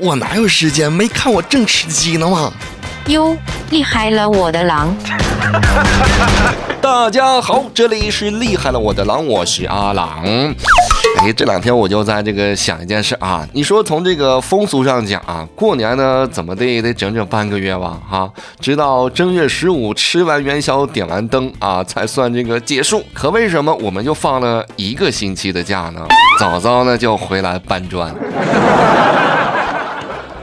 我哪有时间？没看我正吃鸡呢吗？哟，厉害了我的狼！大家好，这里是厉害了我的狼，我是阿狼。哎，这两天我就在这个想一件事啊，你说从这个风俗上讲啊，过年呢怎么的也得整整半个月吧，哈，直到正月十五吃完元宵点完灯啊，才算这个结束。可为什么我们就放了一个星期的假呢？早早呢就回来搬砖。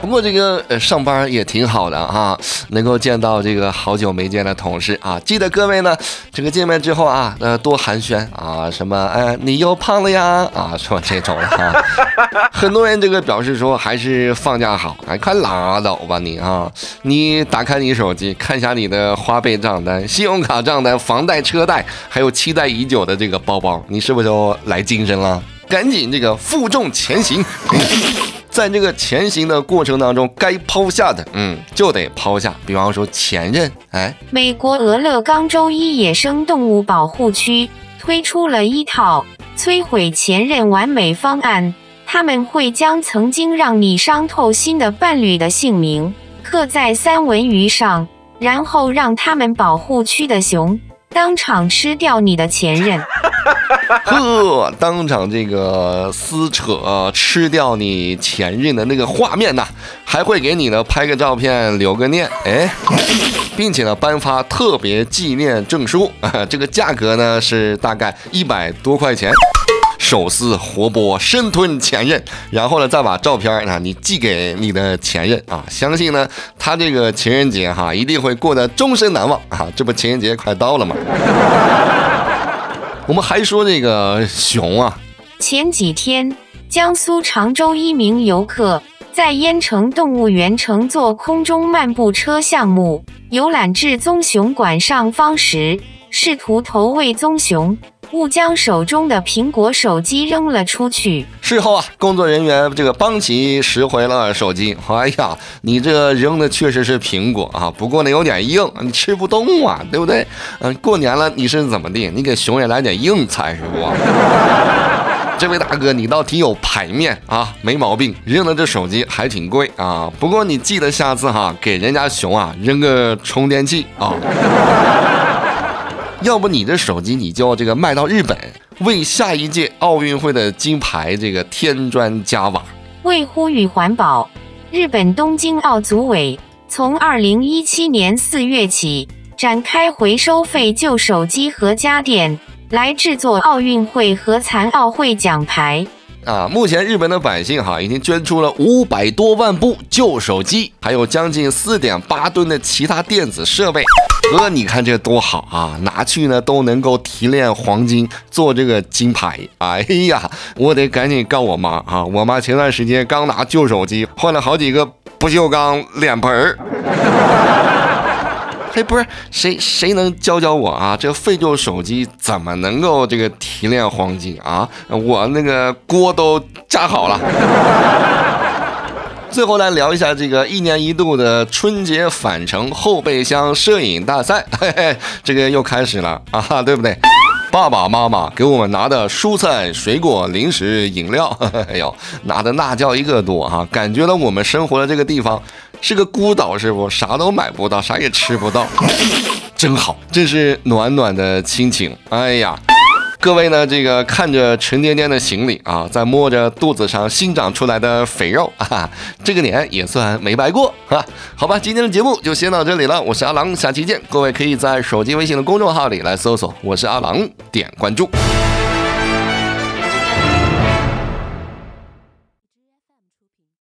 不过这个呃上班也挺好的啊，能够见到这个好久没见的同事啊。记得各位呢，这个见面之后啊，呃多寒暄啊，什么哎你又胖了呀啊，说这种的哈。很多人这个表示说还是放假好，哎快拉倒吧你啊！你打开你手机看一下你的花呗账单、信用卡账单、房贷、车贷，还有期待已久的这个包包，你是不是就来精神了？赶紧这个负重前行。在这个前行的过程当中，该抛下的，嗯，就得抛下。比方说前任，哎，美国俄勒冈州一野生动物保护区推出了一套摧毁前任完美方案，他们会将曾经让你伤透心的伴侣的姓名刻在三文鱼上，然后让他们保护区的熊当场吃掉你的前任。呵，当场这个撕扯吃掉你前任的那个画面呐，还会给你呢拍个照片留个念，哎，并且呢颁发特别纪念证书，啊、这个价格呢是大概一百多块钱。手撕活剥生吞前任，然后呢，再把照片啊你寄给你的前任啊，相信呢他这个情人节哈一定会过得终身难忘啊！这不情人节快到了吗？我们还说那个熊啊，前几天，江苏常州一名游客在淹城动物园乘坐空中漫步车项目游览至棕熊馆上方时，试图投喂棕熊，误将手中的苹果手机扔了出去。事后啊，工作人员这个帮其拾回了手机。哎呀，你这扔的确实是苹果啊，不过呢有点硬，你吃不动啊，对不对？嗯，过年了你是怎么的？你给熊也来点硬菜是不？这位大哥，你倒挺有排面啊，没毛病。扔的这手机还挺贵啊，不过你记得下次哈，给人家熊啊扔个充电器啊。要不你的手机你就这个卖到日本，为下一届奥运会的金牌这个添砖加瓦。为呼吁环保，日本东京奥组委从二零一七年四月起展开回收废旧手机和家电，来制作奥运会和残奥会奖牌。啊，目前日本的百姓哈已经捐出了五百多万部旧手机，还有将近四点八吨的其他电子设备。哥，你看这多好啊！拿去呢都能够提炼黄金，做这个金牌。哎呀，我得赶紧告我妈啊！我妈前段时间刚拿旧手机换了好几个不锈钢脸盆儿。嘿，不是谁谁能教教我啊？这废旧手机怎么能够这个提炼黄金啊？我那个锅都炸好了。最后来聊一下这个一年一度的春节返程后备箱摄影大赛，嘿嘿，这个又开始了啊，对不对？爸爸妈妈给我们拿的蔬菜、水果、零食、饮料，哎呦，拿的那叫一个多哈、感觉到我们生活的这个地方是个孤岛，是不？啥都买不到，啥也吃不到，真好，真是暖暖的亲情。哎呀。各位呢，这个看着沉甸甸的行李啊，在摸着肚子上新长出来的肥肉啊，这个年也算没白过啊。好吧，今天的节目就先到这里了，我是阿郎，下期见。各位可以在手机微信的公众号里来搜索“我是阿郎”，点关注。